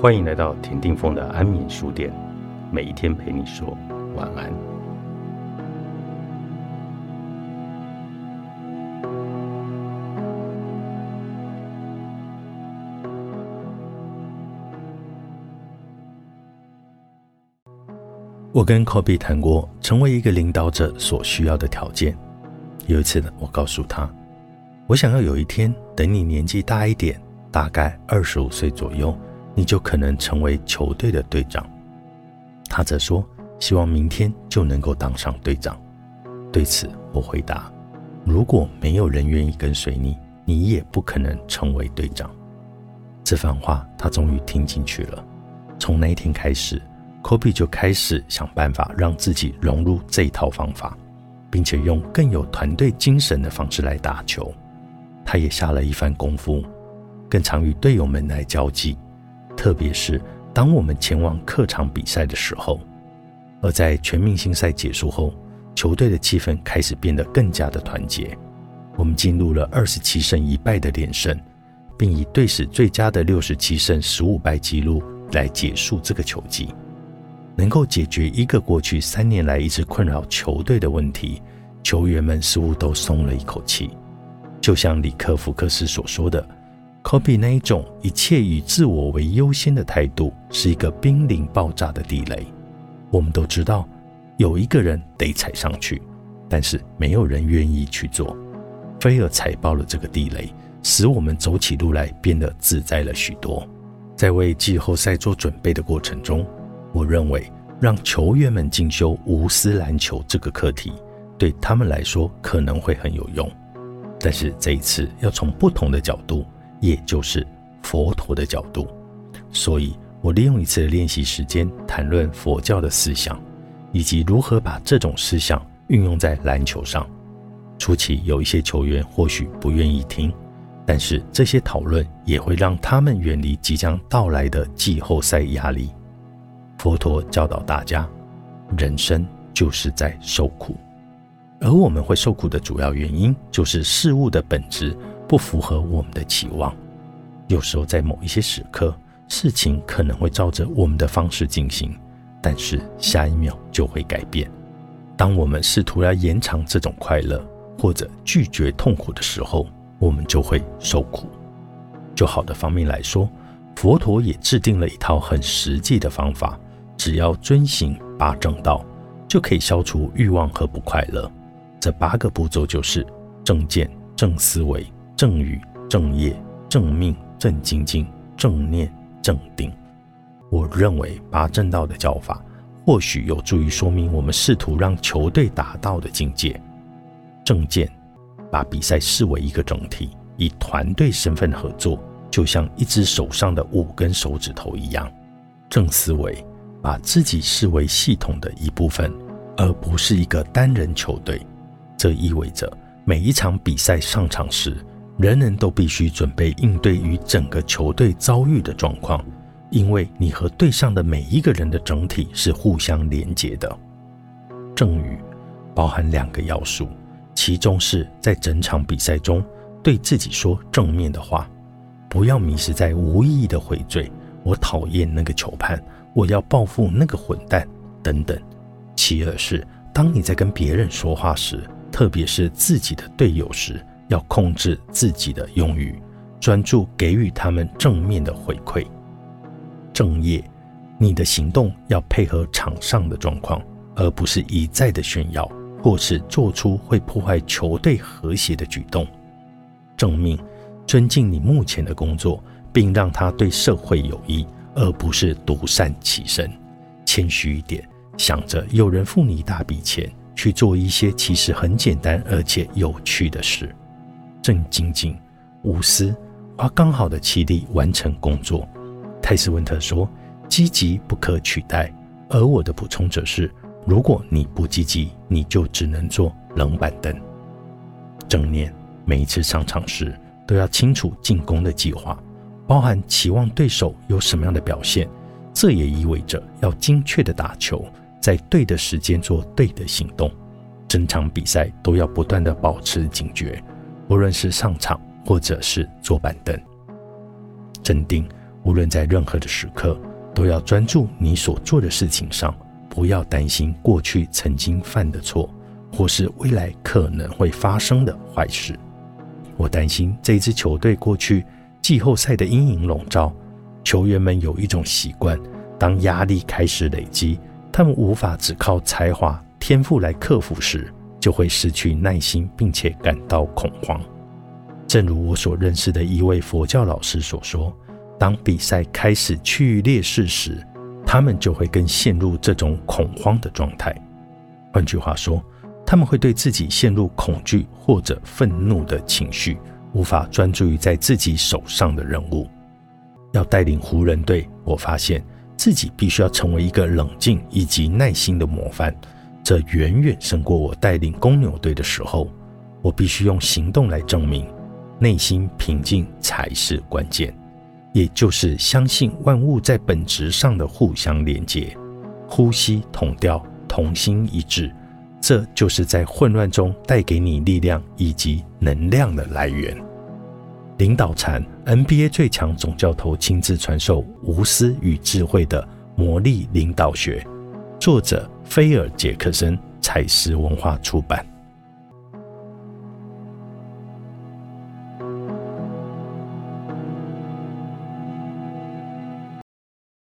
欢迎来到田定峰的安眠书店，每一天陪你说晚安。我跟 Kobe 谈过，成为一个领导者所需要的条件。有一次呢，我告诉他，我想要有一天，等你年纪大一点，大概二十五岁左右。你就可能成为球队的队长。他则说，希望明天就能够当上队长。对此，我回答：如果没有人愿意跟随你，你也不可能成为队长。这番话，他终于听进去了。从那一天开始，Kobe 就开始想办法让自己融入这一套方法，并且用更有团队精神的方式来打球。他也下了一番功夫，更常与队友们来交际。特别是当我们前往客场比赛的时候，而在全明星赛结束后，球队的气氛开始变得更加的团结。我们进入了二十七胜一败的连胜，并以队史最佳的六十七胜十五败纪录来结束这个球季。能够解决一个过去三年来一直困扰球队的问题，球员们似乎都松了一口气。就像里克·福克斯所说的。Kobe 那一种一切以自我为优先的态度，是一个濒临爆炸的地雷。我们都知道，有一个人得踩上去，但是没有人愿意去做。菲尔踩爆了这个地雷，使我们走起路来变得自在了许多。在为季后赛做准备的过程中，我认为让球员们进修无私篮球这个课题，对他们来说可能会很有用。但是这一次要从不同的角度。也就是佛陀的角度，所以我利用一次的练习时间谈论佛教的思想，以及如何把这种思想运用在篮球上。初期有一些球员或许不愿意听，但是这些讨论也会让他们远离即将到来的季后赛压力。佛陀教导大家，人生就是在受苦，而我们会受苦的主要原因就是事物的本质。不符合我们的期望，有时候在某一些时刻，事情可能会照着我们的方式进行，但是下一秒就会改变。当我们试图来延长这种快乐，或者拒绝痛苦的时候，我们就会受苦。就好的方面来说，佛陀也制定了一套很实际的方法，只要遵行八正道，就可以消除欲望和不快乐。这八个步骤就是正见、正思维。正语、正业、正命、正精进、正念、正定。我认为八正道的教法或许有助于说明我们试图让球队达到的境界。正见，把比赛视为一个整体，以团队身份合作，就像一只手上的五根手指头一样。正思维，把自己视为系统的一部分，而不是一个单人球队。这意味着每一场比赛上场时。人人都必须准备应对与整个球队遭遇的状况，因为你和队上的每一个人的整体是互相连接的。正语包含两个要素，其中是在整场比赛中对自己说正面的话，不要迷失在无意义的回嘴“我讨厌那个球判，我要报复那个混蛋”等等。其二是当你在跟别人说话时，特别是自己的队友时。要控制自己的用语，专注给予他们正面的回馈。正业，你的行动要配合场上的状况，而不是一再的炫耀，或是做出会破坏球队和谐的举动。正命，尊敬你目前的工作，并让他对社会有益，而不是独善其身。谦虚一点，想着有人付你一大笔钱去做一些其实很简单而且有趣的事。正精进、无私，花刚好的气力完成工作。泰斯温特说：“积极不可取代。”而我的补充者是：如果你不积极，你就只能做冷板凳。正念，每一次上场时都要清楚进攻的计划，包含期望对手有什么样的表现。这也意味着要精确的打球，在对的时间做对的行动。整场比赛都要不断的保持警觉。无论是上场或者是坐板凳，镇定无论在任何的时刻，都要专注你所做的事情上，不要担心过去曾经犯的错，或是未来可能会发生的坏事。我担心这支球队过去季后赛的阴影笼罩，球员们有一种习惯，当压力开始累积，他们无法只靠才华、天赋来克服时，就会失去耐心，并且感到恐慌。正如我所认识的一位佛教老师所说。当比赛开始趋于劣势时，他们就会更陷入这种恐慌的状态。换句话说，他们会对自己陷入恐惧或者愤怒的情绪，无法专注于在自己手上的任务。要带领湖人队，我发现自己必须要成为一个冷静以及耐心的模范。这远远胜过我带领公牛队的时候。我必须用行动来证明，内心平静才是关键。也就是相信万物在本质上的互相连接，呼吸同调，同心一致，这就是在混乱中带给你力量以及能量的来源。领导禅，NBA 最强总教头亲自传授无私与智慧的魔力领导学，作者菲尔·杰克森，彩石文化出版。